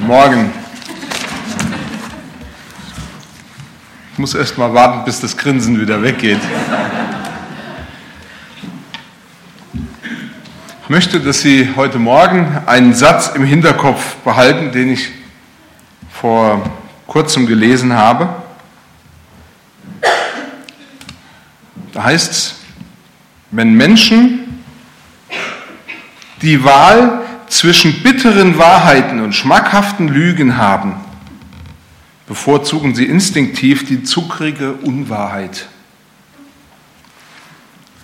Morgen. Ich muss erst mal warten, bis das Grinsen wieder weggeht. Ich möchte, dass Sie heute Morgen einen Satz im Hinterkopf behalten, den ich vor kurzem gelesen habe. Da heißt es, wenn Menschen die Wahl zwischen bitteren Wahrheiten und schmackhaften Lügen haben, bevorzugen sie instinktiv die zuckrige Unwahrheit.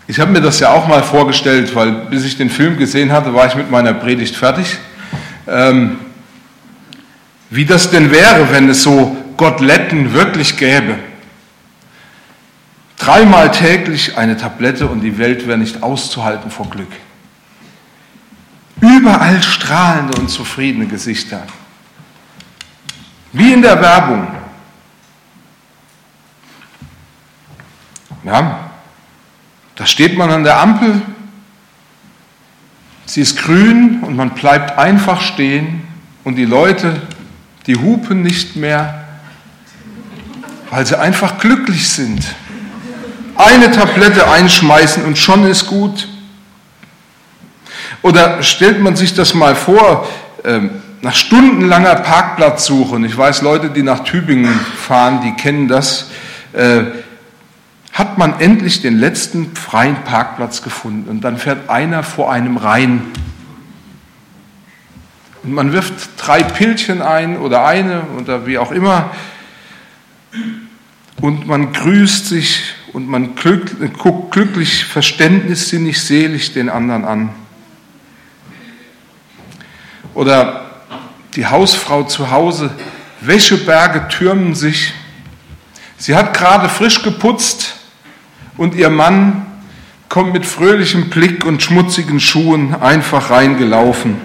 Ich habe mir das ja auch mal vorgestellt, weil bis ich den Film gesehen hatte, war ich mit meiner Predigt fertig. Ähm, wie das denn wäre, wenn es so Gottletten wirklich gäbe. Dreimal täglich eine Tablette und die Welt wäre nicht auszuhalten vor Glück. Überall strahlende und zufriedene Gesichter. Wie in der Werbung. Ja, da steht man an der Ampel, sie ist grün und man bleibt einfach stehen und die Leute, die hupen nicht mehr, weil sie einfach glücklich sind. Eine Tablette einschmeißen und schon ist gut. Oder stellt man sich das mal vor, ähm, nach stundenlanger Parkplatzsuche, und ich weiß, Leute, die nach Tübingen fahren, die kennen das, äh, hat man endlich den letzten freien Parkplatz gefunden und dann fährt einer vor einem rein. Und man wirft drei Pilchen ein oder eine oder wie auch immer und man grüßt sich und man guckt glücklich, verständnissinnig, selig den anderen an. Oder die Hausfrau zu Hause, Wäscheberge türmen sich. Sie hat gerade frisch geputzt und ihr Mann kommt mit fröhlichem Blick und schmutzigen Schuhen einfach reingelaufen.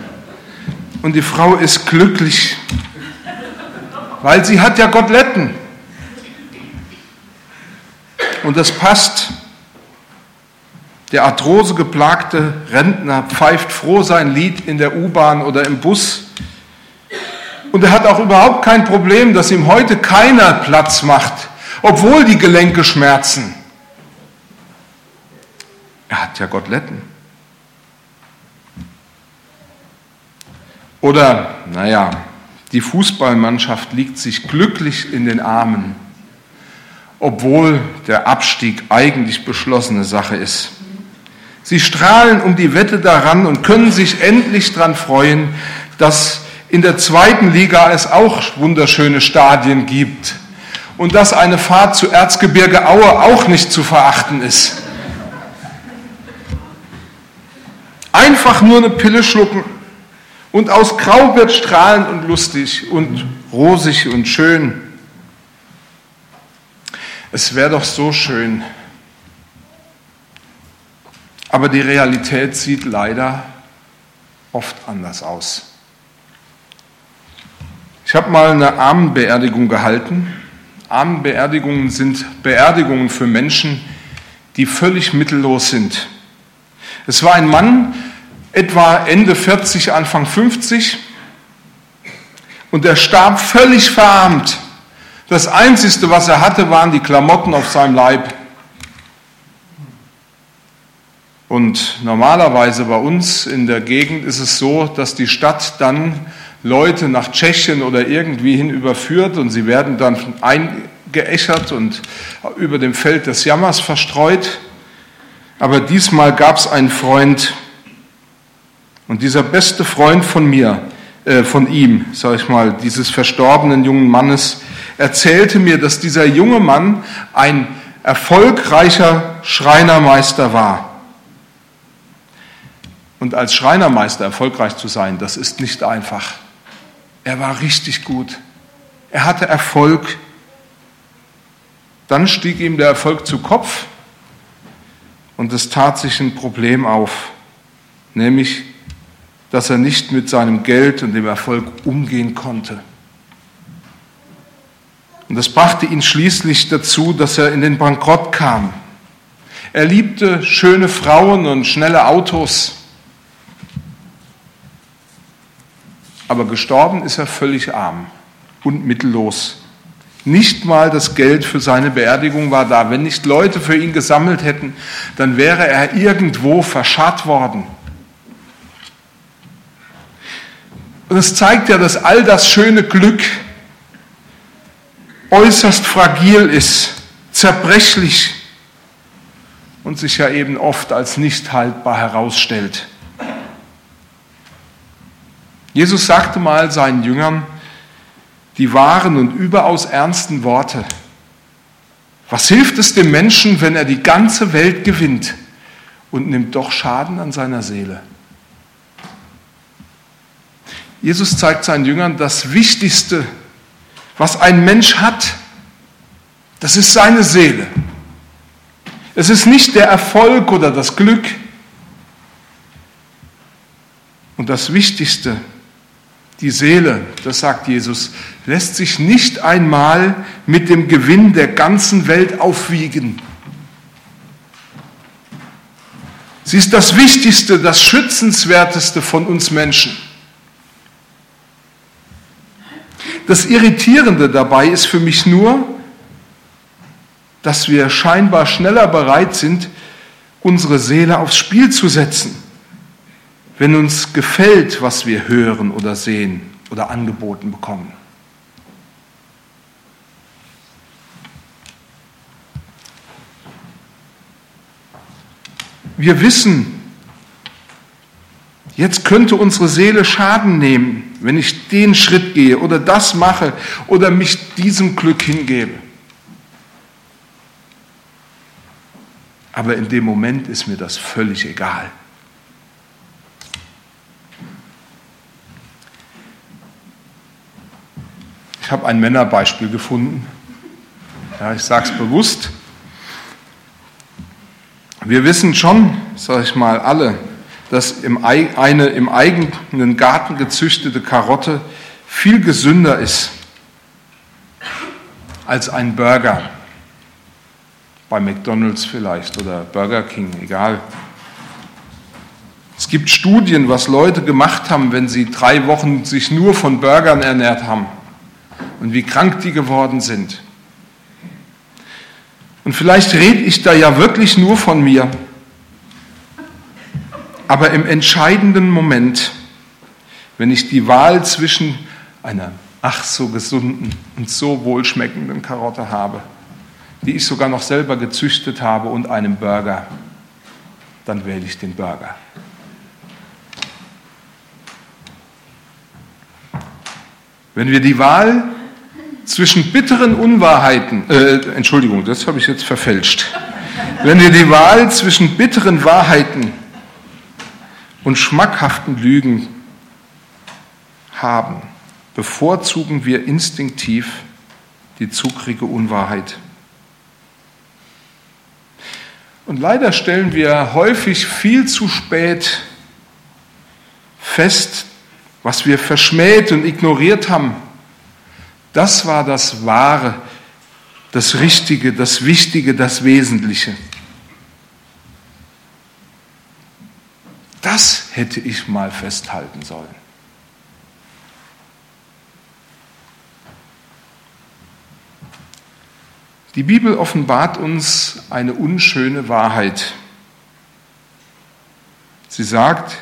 Und die Frau ist glücklich, weil sie hat ja Gottletten. Und das passt. Der arthrosegeplagte Rentner pfeift froh sein Lied in der U-Bahn oder im Bus. Und er hat auch überhaupt kein Problem, dass ihm heute keiner Platz macht, obwohl die Gelenke schmerzen. Er hat ja Gottletten. Oder, naja, die Fußballmannschaft liegt sich glücklich in den Armen, obwohl der Abstieg eigentlich beschlossene Sache ist. Sie strahlen um die Wette daran und können sich endlich daran freuen, dass in der zweiten Liga es auch wunderschöne Stadien gibt und dass eine Fahrt zu Erzgebirge Aue auch nicht zu verachten ist. Einfach nur eine Pille schlucken und aus Grau wird strahlend und lustig und rosig und schön. Es wäre doch so schön. Aber die Realität sieht leider oft anders aus. Ich habe mal eine Armenbeerdigung gehalten. Armenbeerdigungen sind Beerdigungen für Menschen, die völlig mittellos sind. Es war ein Mann, etwa Ende 40, Anfang 50, und er starb völlig verarmt. Das Einzige, was er hatte, waren die Klamotten auf seinem Leib. Und normalerweise bei uns in der Gegend ist es so, dass die Stadt dann Leute nach Tschechien oder irgendwie hin überführt und sie werden dann eingeäschert und über dem Feld des Jammers verstreut. Aber diesmal gab es einen Freund und dieser beste Freund von mir, äh, von ihm, sage ich mal, dieses verstorbenen jungen Mannes, erzählte mir, dass dieser junge Mann ein erfolgreicher Schreinermeister war. Und als Schreinermeister erfolgreich zu sein, das ist nicht einfach. Er war richtig gut. Er hatte Erfolg. Dann stieg ihm der Erfolg zu Kopf und es tat sich ein Problem auf, nämlich, dass er nicht mit seinem Geld und dem Erfolg umgehen konnte. Und das brachte ihn schließlich dazu, dass er in den Bankrott kam. Er liebte schöne Frauen und schnelle Autos. Aber gestorben ist er völlig arm und mittellos. Nicht mal das Geld für seine Beerdigung war da. Wenn nicht Leute für ihn gesammelt hätten, dann wäre er irgendwo verscharrt worden. Und es zeigt ja, dass all das schöne Glück äußerst fragil ist, zerbrechlich und sich ja eben oft als nicht haltbar herausstellt. Jesus sagte mal seinen Jüngern, die wahren und überaus ernsten Worte. Was hilft es dem Menschen, wenn er die ganze Welt gewinnt und nimmt doch Schaden an seiner Seele? Jesus zeigt seinen Jüngern, das Wichtigste, was ein Mensch hat, das ist seine Seele. Es ist nicht der Erfolg oder das Glück. Und das Wichtigste, die Seele, das sagt Jesus, lässt sich nicht einmal mit dem Gewinn der ganzen Welt aufwiegen. Sie ist das Wichtigste, das Schützenswerteste von uns Menschen. Das Irritierende dabei ist für mich nur, dass wir scheinbar schneller bereit sind, unsere Seele aufs Spiel zu setzen wenn uns gefällt, was wir hören oder sehen oder angeboten bekommen. Wir wissen, jetzt könnte unsere Seele Schaden nehmen, wenn ich den Schritt gehe oder das mache oder mich diesem Glück hingebe. Aber in dem Moment ist mir das völlig egal. Ich habe ein Männerbeispiel gefunden. Ja, ich sage es bewusst. Wir wissen schon, sage ich mal, alle, dass eine im eigenen Garten gezüchtete Karotte viel gesünder ist als ein Burger. Bei McDonald's vielleicht oder Burger King, egal. Es gibt Studien, was Leute gemacht haben, wenn sie drei Wochen sich nur von Burgern ernährt haben und wie krank die geworden sind. Und vielleicht rede ich da ja wirklich nur von mir, aber im entscheidenden Moment, wenn ich die Wahl zwischen einer ach so gesunden und so wohlschmeckenden Karotte habe, die ich sogar noch selber gezüchtet habe, und einem Burger, dann wähle ich den Burger. Wenn wir die Wahl zwischen bitteren Unwahrheiten, äh, Entschuldigung, das habe ich jetzt verfälscht. Wenn wir die Wahl zwischen bitteren Wahrheiten und schmackhaften Lügen haben, bevorzugen wir instinktiv die zuckrige Unwahrheit. Und leider stellen wir häufig viel zu spät fest, was wir verschmäht und ignoriert haben das war das Wahre, das Richtige, das Wichtige, das Wesentliche. Das hätte ich mal festhalten sollen. Die Bibel offenbart uns eine unschöne Wahrheit. Sie sagt,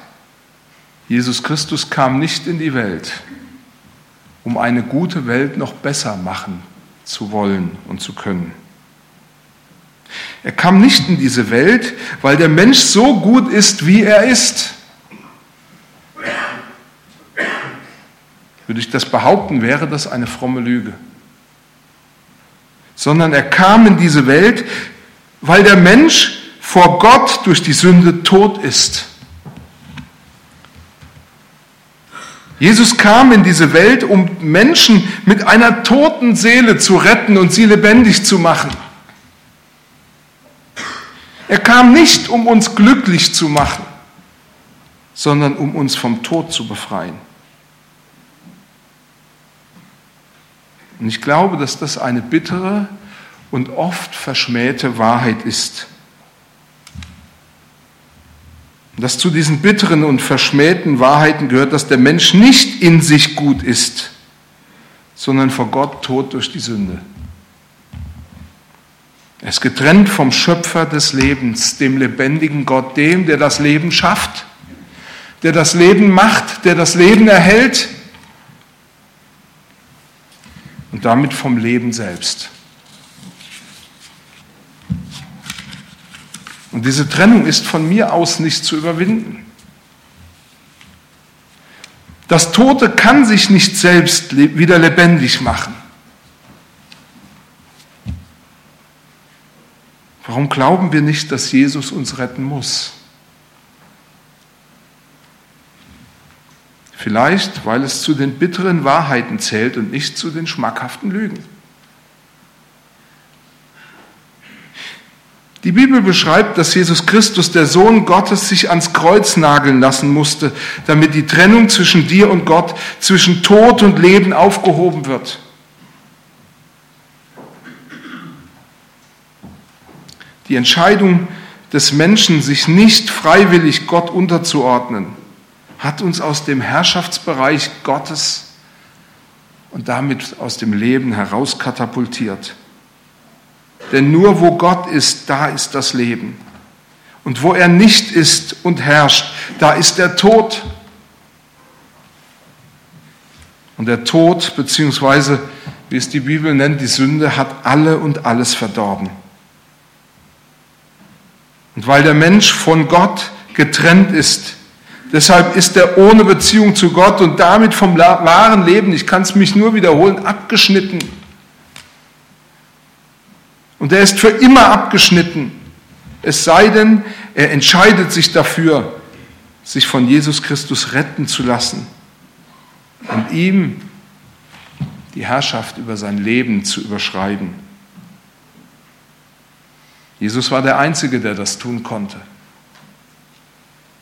Jesus Christus kam nicht in die Welt, um eine gute Welt noch besser machen zu wollen und zu können. Er kam nicht in diese Welt, weil der Mensch so gut ist, wie er ist. Würde ich das behaupten, wäre das eine fromme Lüge. Sondern er kam in diese Welt, weil der Mensch vor Gott durch die Sünde tot ist. Jesus kam in diese Welt, um Menschen mit einer toten Seele zu retten und sie lebendig zu machen. Er kam nicht, um uns glücklich zu machen, sondern um uns vom Tod zu befreien. Und ich glaube, dass das eine bittere und oft verschmähte Wahrheit ist. Und dass zu diesen bitteren und verschmähten Wahrheiten gehört, dass der Mensch nicht in sich gut ist, sondern vor Gott tot durch die Sünde. Er ist getrennt vom Schöpfer des Lebens, dem lebendigen Gott, dem, der das Leben schafft, der das Leben macht, der das Leben erhält und damit vom Leben selbst. Und diese Trennung ist von mir aus nicht zu überwinden. Das Tote kann sich nicht selbst wieder lebendig machen. Warum glauben wir nicht, dass Jesus uns retten muss? Vielleicht, weil es zu den bitteren Wahrheiten zählt und nicht zu den schmackhaften Lügen. Die Bibel beschreibt, dass Jesus Christus, der Sohn Gottes, sich ans Kreuz nageln lassen musste, damit die Trennung zwischen dir und Gott, zwischen Tod und Leben aufgehoben wird. Die Entscheidung des Menschen, sich nicht freiwillig Gott unterzuordnen, hat uns aus dem Herrschaftsbereich Gottes und damit aus dem Leben herauskatapultiert. Denn nur wo Gott ist, da ist das Leben. Und wo er nicht ist und herrscht, da ist der Tod. Und der Tod, beziehungsweise, wie es die Bibel nennt, die Sünde, hat alle und alles verdorben. Und weil der Mensch von Gott getrennt ist, deshalb ist er ohne Beziehung zu Gott und damit vom wahren Leben, ich kann es mich nur wiederholen, abgeschnitten. Und er ist für immer abgeschnitten. Es sei denn, er entscheidet sich dafür, sich von Jesus Christus retten zu lassen und ihm die Herrschaft über sein Leben zu überschreiben. Jesus war der Einzige, der das tun konnte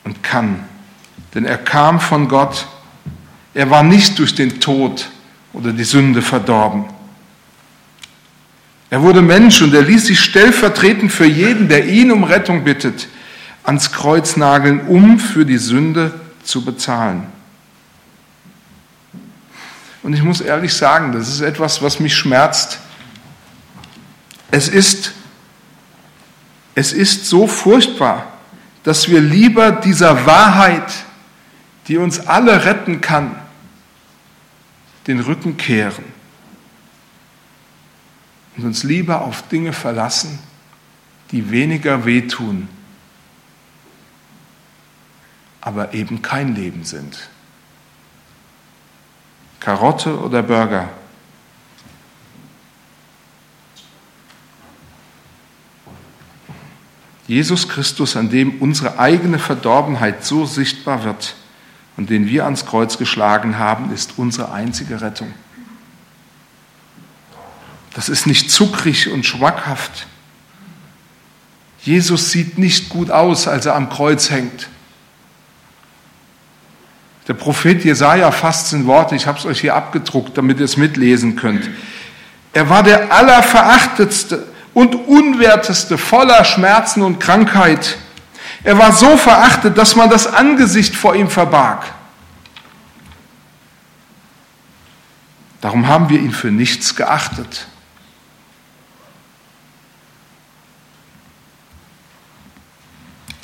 und kann, denn er kam von Gott. Er war nicht durch den Tod oder die Sünde verdorben. Er wurde Mensch und er ließ sich stellvertretend für jeden, der ihn um Rettung bittet, ans Kreuz nageln, um für die Sünde zu bezahlen. Und ich muss ehrlich sagen, das ist etwas, was mich schmerzt. Es ist, es ist so furchtbar, dass wir lieber dieser Wahrheit, die uns alle retten kann, den Rücken kehren und uns lieber auf Dinge verlassen, die weniger wehtun, aber eben kein Leben sind. Karotte oder Burger. Jesus Christus, an dem unsere eigene Verdorbenheit so sichtbar wird und den wir ans Kreuz geschlagen haben, ist unsere einzige Rettung. Das ist nicht zuckrig und schmackhaft. Jesus sieht nicht gut aus, als er am Kreuz hängt. Der Prophet Jesaja fasst in Worte, ich habe es euch hier abgedruckt, damit ihr es mitlesen könnt. Er war der allerverachtetste und unwerteste, voller Schmerzen und Krankheit. Er war so verachtet, dass man das Angesicht vor ihm verbarg. Darum haben wir ihn für nichts geachtet.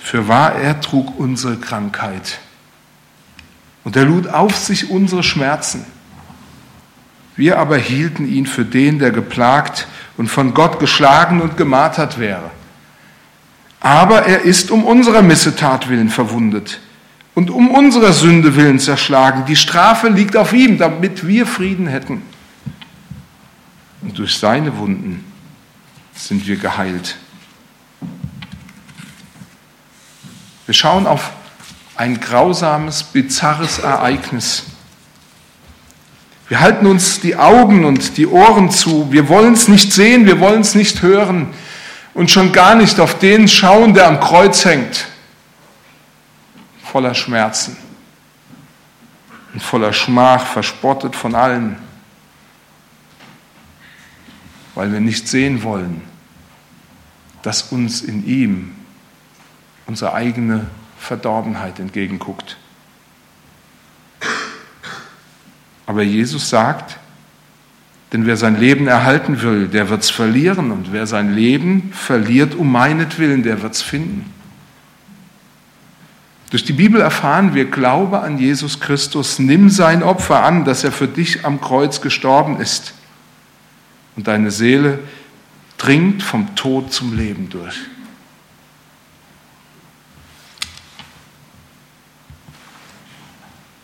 Für wahr, er trug unsere Krankheit. Und er lud auf sich unsere Schmerzen. Wir aber hielten ihn für den, der geplagt und von Gott geschlagen und gemartert wäre. Aber er ist um unserer Missetat willen verwundet und um unserer Sünde willen zerschlagen. Die Strafe liegt auf ihm, damit wir Frieden hätten. Und durch seine Wunden sind wir geheilt. Wir schauen auf ein grausames, bizarres Ereignis. Wir halten uns die Augen und die Ohren zu. Wir wollen es nicht sehen, wir wollen es nicht hören und schon gar nicht auf den schauen, der am Kreuz hängt, voller Schmerzen und voller Schmach, verspottet von allen, weil wir nicht sehen wollen, dass uns in ihm unsere eigene Verdorbenheit entgegenguckt. Aber Jesus sagt, denn wer sein Leben erhalten will, der wird es verlieren. Und wer sein Leben verliert um meinetwillen, der wird es finden. Durch die Bibel erfahren wir, glaube an Jesus Christus, nimm sein Opfer an, dass er für dich am Kreuz gestorben ist. Und deine Seele dringt vom Tod zum Leben durch.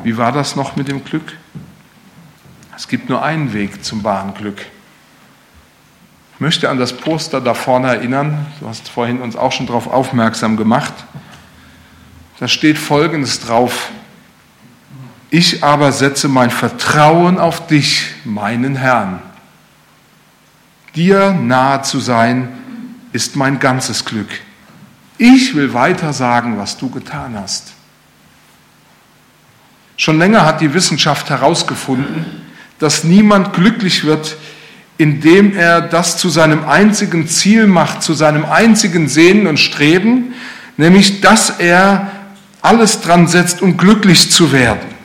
Wie war das noch mit dem Glück? Es gibt nur einen Weg zum wahren Glück. Ich möchte an das Poster da vorne erinnern. Du hast vorhin uns auch schon darauf aufmerksam gemacht. Da steht Folgendes drauf. Ich aber setze mein Vertrauen auf dich, meinen Herrn. Dir nahe zu sein, ist mein ganzes Glück. Ich will weiter sagen, was du getan hast. Schon länger hat die Wissenschaft herausgefunden, dass niemand glücklich wird, indem er das zu seinem einzigen Ziel macht, zu seinem einzigen Sehnen und Streben, nämlich dass er alles dran setzt, um glücklich zu werden.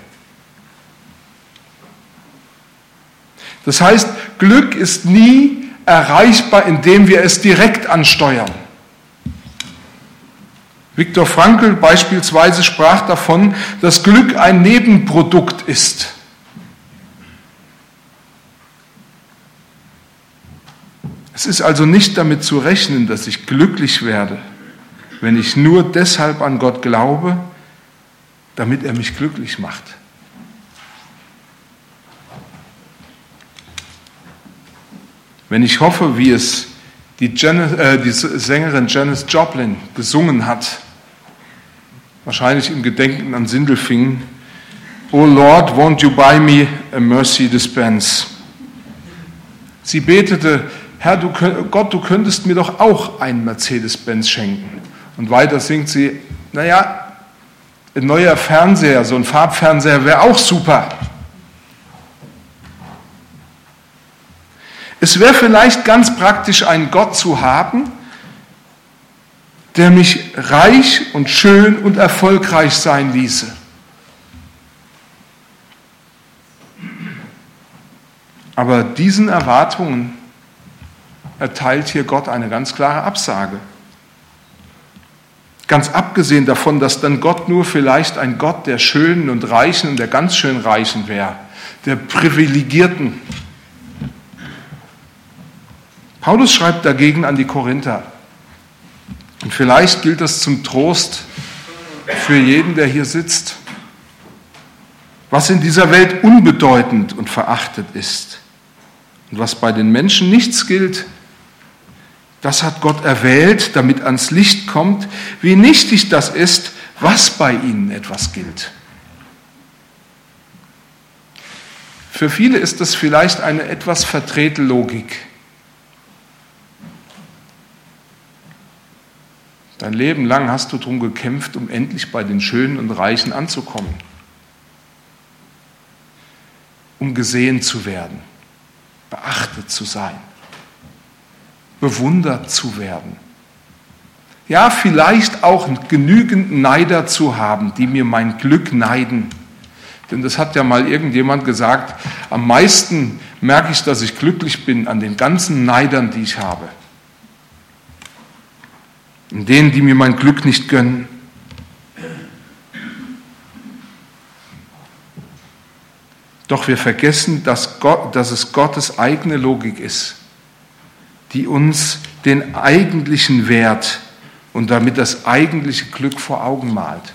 Das heißt, Glück ist nie erreichbar, indem wir es direkt ansteuern. Viktor Frankl beispielsweise sprach davon, dass Glück ein Nebenprodukt ist. Es ist also nicht damit zu rechnen, dass ich glücklich werde, wenn ich nur deshalb an Gott glaube, damit er mich glücklich macht. Wenn ich hoffe, wie es die, Janis, äh, die Sängerin Janis Joplin gesungen hat, wahrscheinlich im Gedenken an Sindelfingen, Oh Lord, won't you buy me a mercy dispense? Sie betete, Herr, du, Gott, du könntest mir doch auch einen Mercedes-Benz schenken. Und weiter singt sie, naja, ein neuer Fernseher, so ein Farbfernseher wäre auch super. Es wäre vielleicht ganz praktisch, einen Gott zu haben, der mich reich und schön und erfolgreich sein ließe. Aber diesen Erwartungen erteilt hier Gott eine ganz klare Absage. Ganz abgesehen davon, dass dann Gott nur vielleicht ein Gott der Schönen und Reichen und der ganz schön Reichen wäre, der Privilegierten. Paulus schreibt dagegen an die Korinther. Und vielleicht gilt das zum Trost für jeden, der hier sitzt. Was in dieser Welt unbedeutend und verachtet ist und was bei den Menschen nichts gilt, das hat Gott erwählt, damit ans Licht kommt, wie nichtig das ist, was bei ihnen etwas gilt. Für viele ist das vielleicht eine etwas verdrehte Logik. Dein Leben lang hast du darum gekämpft, um endlich bei den Schönen und Reichen anzukommen, um gesehen zu werden, beachtet zu sein bewundert zu werden. Ja, vielleicht auch genügend Neider zu haben, die mir mein Glück neiden. Denn das hat ja mal irgendjemand gesagt, am meisten merke ich, dass ich glücklich bin an den ganzen Neidern, die ich habe. In denen, die mir mein Glück nicht gönnen. Doch wir vergessen, dass, Gott, dass es Gottes eigene Logik ist, die uns den eigentlichen Wert und damit das eigentliche Glück vor Augen malt.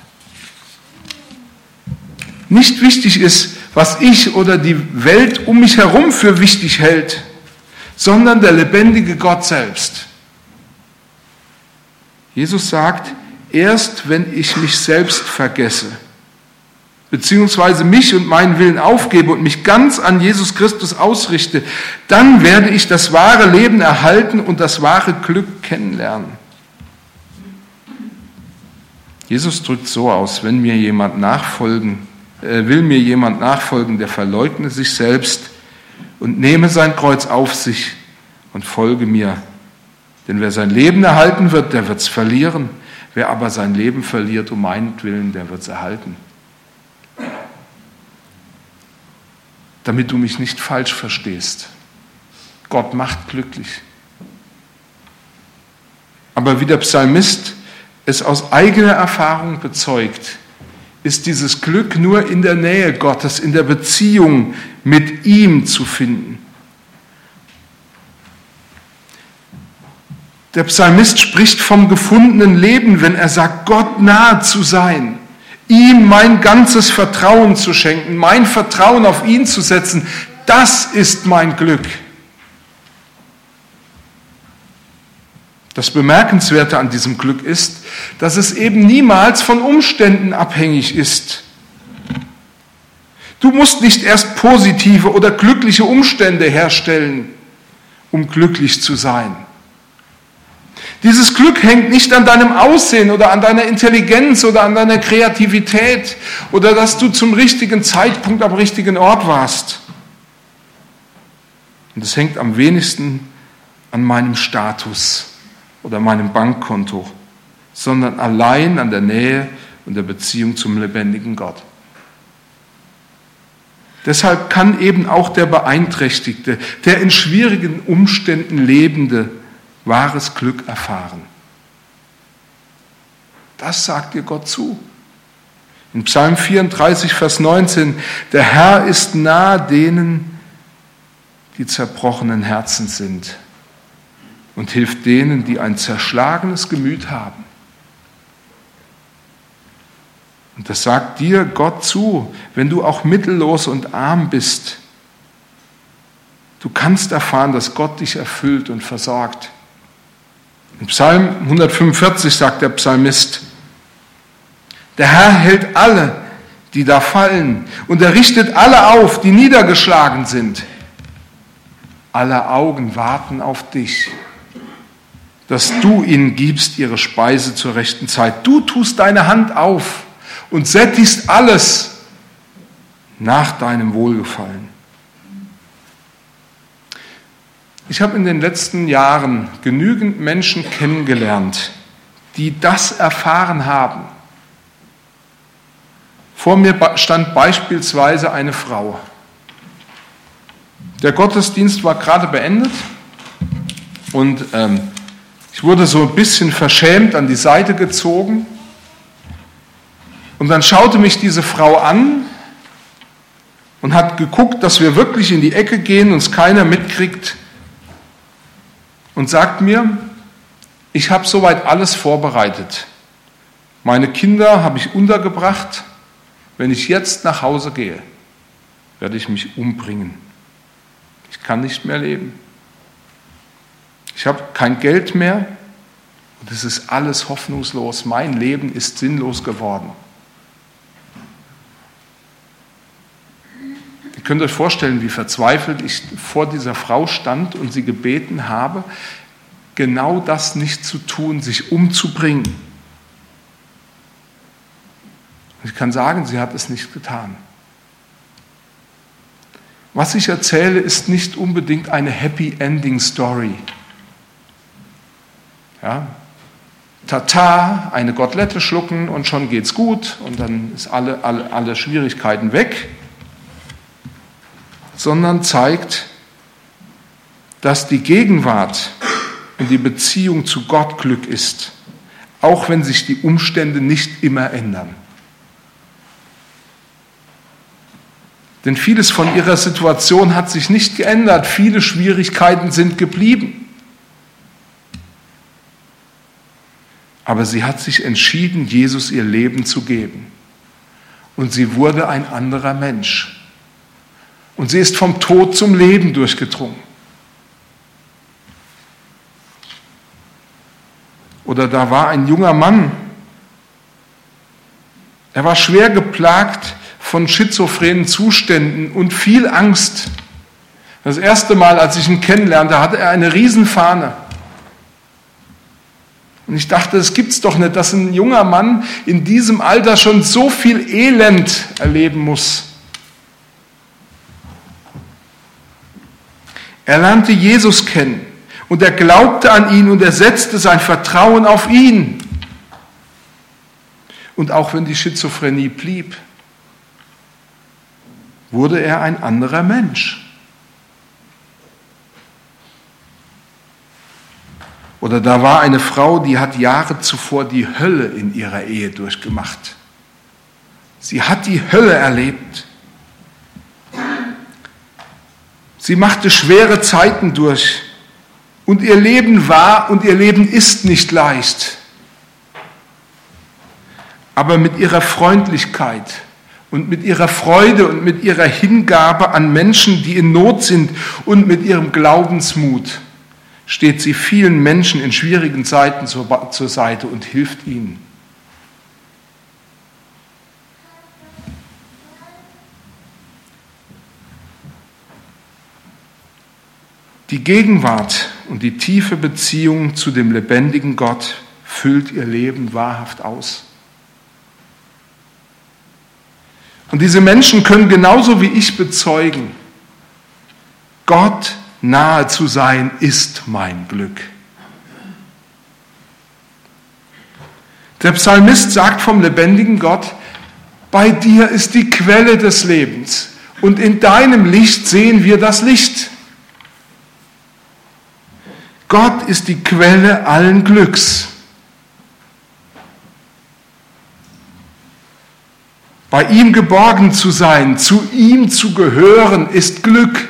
Nicht wichtig ist, was ich oder die Welt um mich herum für wichtig hält, sondern der lebendige Gott selbst. Jesus sagt, erst wenn ich mich selbst vergesse, beziehungsweise mich und meinen Willen aufgebe und mich ganz an Jesus Christus ausrichte, dann werde ich das wahre Leben erhalten und das wahre Glück kennenlernen. Jesus drückt so aus, wenn mir jemand nachfolgen, äh, will mir jemand nachfolgen, der verleugne sich selbst und nehme sein Kreuz auf sich und folge mir. Denn wer sein Leben erhalten wird, der wird es verlieren. Wer aber sein Leben verliert um meinetwillen, der wird es erhalten. Damit du mich nicht falsch verstehst. Gott macht glücklich. Aber wie der Psalmist es aus eigener Erfahrung bezeugt, ist dieses Glück nur in der Nähe Gottes, in der Beziehung mit ihm zu finden. Der Psalmist spricht vom gefundenen Leben, wenn er sagt, Gott nahe zu sein, ihm mein ganzes Vertrauen zu schenken, mein Vertrauen auf ihn zu setzen. Das ist mein Glück. Das Bemerkenswerte an diesem Glück ist, dass es eben niemals von Umständen abhängig ist. Du musst nicht erst positive oder glückliche Umstände herstellen, um glücklich zu sein. Dieses Glück hängt nicht an deinem Aussehen oder an deiner Intelligenz oder an deiner Kreativität oder dass du zum richtigen Zeitpunkt am richtigen Ort warst. Und es hängt am wenigsten an meinem Status oder meinem Bankkonto, sondern allein an der Nähe und der Beziehung zum lebendigen Gott. Deshalb kann eben auch der Beeinträchtigte, der in schwierigen Umständen lebende, wahres Glück erfahren. Das sagt dir Gott zu. In Psalm 34, Vers 19, der Herr ist nahe denen, die zerbrochenen Herzen sind und hilft denen, die ein zerschlagenes Gemüt haben. Und das sagt dir Gott zu, wenn du auch mittellos und arm bist. Du kannst erfahren, dass Gott dich erfüllt und versorgt. In Psalm 145 sagt der Psalmist, der Herr hält alle, die da fallen, und er richtet alle auf, die niedergeschlagen sind. Alle Augen warten auf dich dass du ihnen gibst ihre Speise zur rechten Zeit. Du tust deine Hand auf und sättigst alles nach deinem Wohlgefallen. Ich habe in den letzten Jahren genügend Menschen kennengelernt, die das erfahren haben. Vor mir stand beispielsweise eine Frau. Der Gottesdienst war gerade beendet und ähm, ich wurde so ein bisschen verschämt an die Seite gezogen. Und dann schaute mich diese Frau an und hat geguckt, dass wir wirklich in die Ecke gehen, uns keiner mitkriegt und sagt mir, ich habe soweit alles vorbereitet. Meine Kinder habe ich untergebracht. Wenn ich jetzt nach Hause gehe, werde ich mich umbringen. Ich kann nicht mehr leben. Ich habe kein Geld mehr und es ist alles hoffnungslos. Mein Leben ist sinnlos geworden. Könnt euch vorstellen, wie verzweifelt ich vor dieser Frau stand und sie gebeten habe, genau das nicht zu tun, sich umzubringen. Ich kann sagen, sie hat es nicht getan. Was ich erzähle, ist nicht unbedingt eine Happy Ending Story. Ja? Tata, eine Gottette schlucken und schon geht's gut und dann ist alle, alle, alle Schwierigkeiten weg, sondern zeigt, dass die Gegenwart und die Beziehung zu Gott Glück ist, auch wenn sich die Umstände nicht immer ändern. Denn vieles von ihrer Situation hat sich nicht geändert, viele Schwierigkeiten sind geblieben. Aber sie hat sich entschieden, Jesus ihr Leben zu geben. Und sie wurde ein anderer Mensch. Und sie ist vom Tod zum Leben durchgedrungen. Oder da war ein junger Mann, er war schwer geplagt von schizophrenen Zuständen und viel Angst. Das erste Mal, als ich ihn kennenlernte, hatte er eine Riesenfahne. Und ich dachte, es gibt's doch nicht, dass ein junger Mann in diesem Alter schon so viel Elend erleben muss. Er lernte Jesus kennen und er glaubte an ihn und er setzte sein Vertrauen auf ihn. Und auch wenn die Schizophrenie blieb, wurde er ein anderer Mensch. Oder da war eine Frau, die hat Jahre zuvor die Hölle in ihrer Ehe durchgemacht. Sie hat die Hölle erlebt. Sie machte schwere Zeiten durch und ihr Leben war und ihr Leben ist nicht leicht. Aber mit ihrer Freundlichkeit und mit ihrer Freude und mit ihrer Hingabe an Menschen, die in Not sind und mit ihrem Glaubensmut steht sie vielen Menschen in schwierigen Zeiten zur, Seite und hilft ihnen. Die Gegenwart und die tiefe Beziehung zu dem lebendigen Gott füllt ihr Leben wahrhaft aus. Und diese Menschen können genauso wie ich bezeugen, Gott nahe zu sein ist mein Glück. Der Psalmist sagt vom lebendigen Gott, bei dir ist die Quelle des Lebens und in deinem Licht sehen wir das Licht. Gott ist die Quelle allen Glücks. Bei ihm geborgen zu sein, zu ihm zu gehören, ist Glück.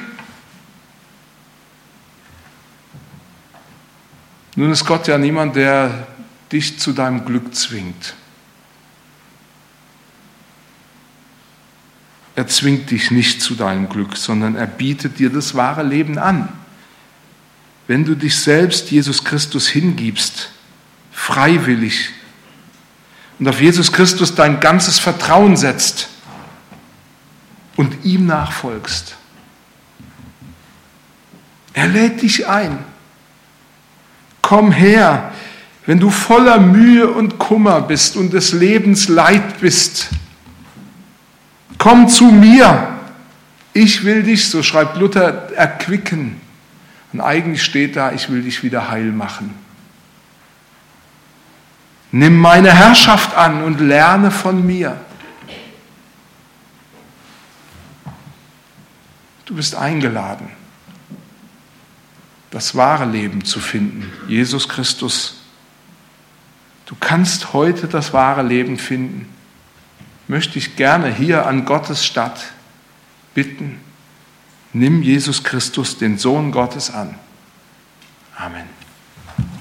Nun ist Gott ja niemand, der dich zu deinem Glück zwingt. Er zwingt dich nicht zu deinem Glück, sondern er bietet dir das wahre Leben an. Wenn du dich selbst Jesus Christus hingibst, freiwillig, und auf Jesus Christus dein ganzes Vertrauen setzt und ihm nachfolgst. Er lädt dich ein. Komm her, wenn du voller Mühe und Kummer bist und des Lebens Leid bist. Komm zu mir. Ich will dich, so schreibt Luther, erquicken. Und eigentlich steht da, ich will dich wieder heil machen. Nimm meine Herrschaft an und lerne von mir. Du bist eingeladen das wahre Leben zu finden, Jesus Christus. Du kannst heute das wahre Leben finden. Möchte ich gerne hier an Gottes Stadt bitten, nimm Jesus Christus, den Sohn Gottes, an. Amen.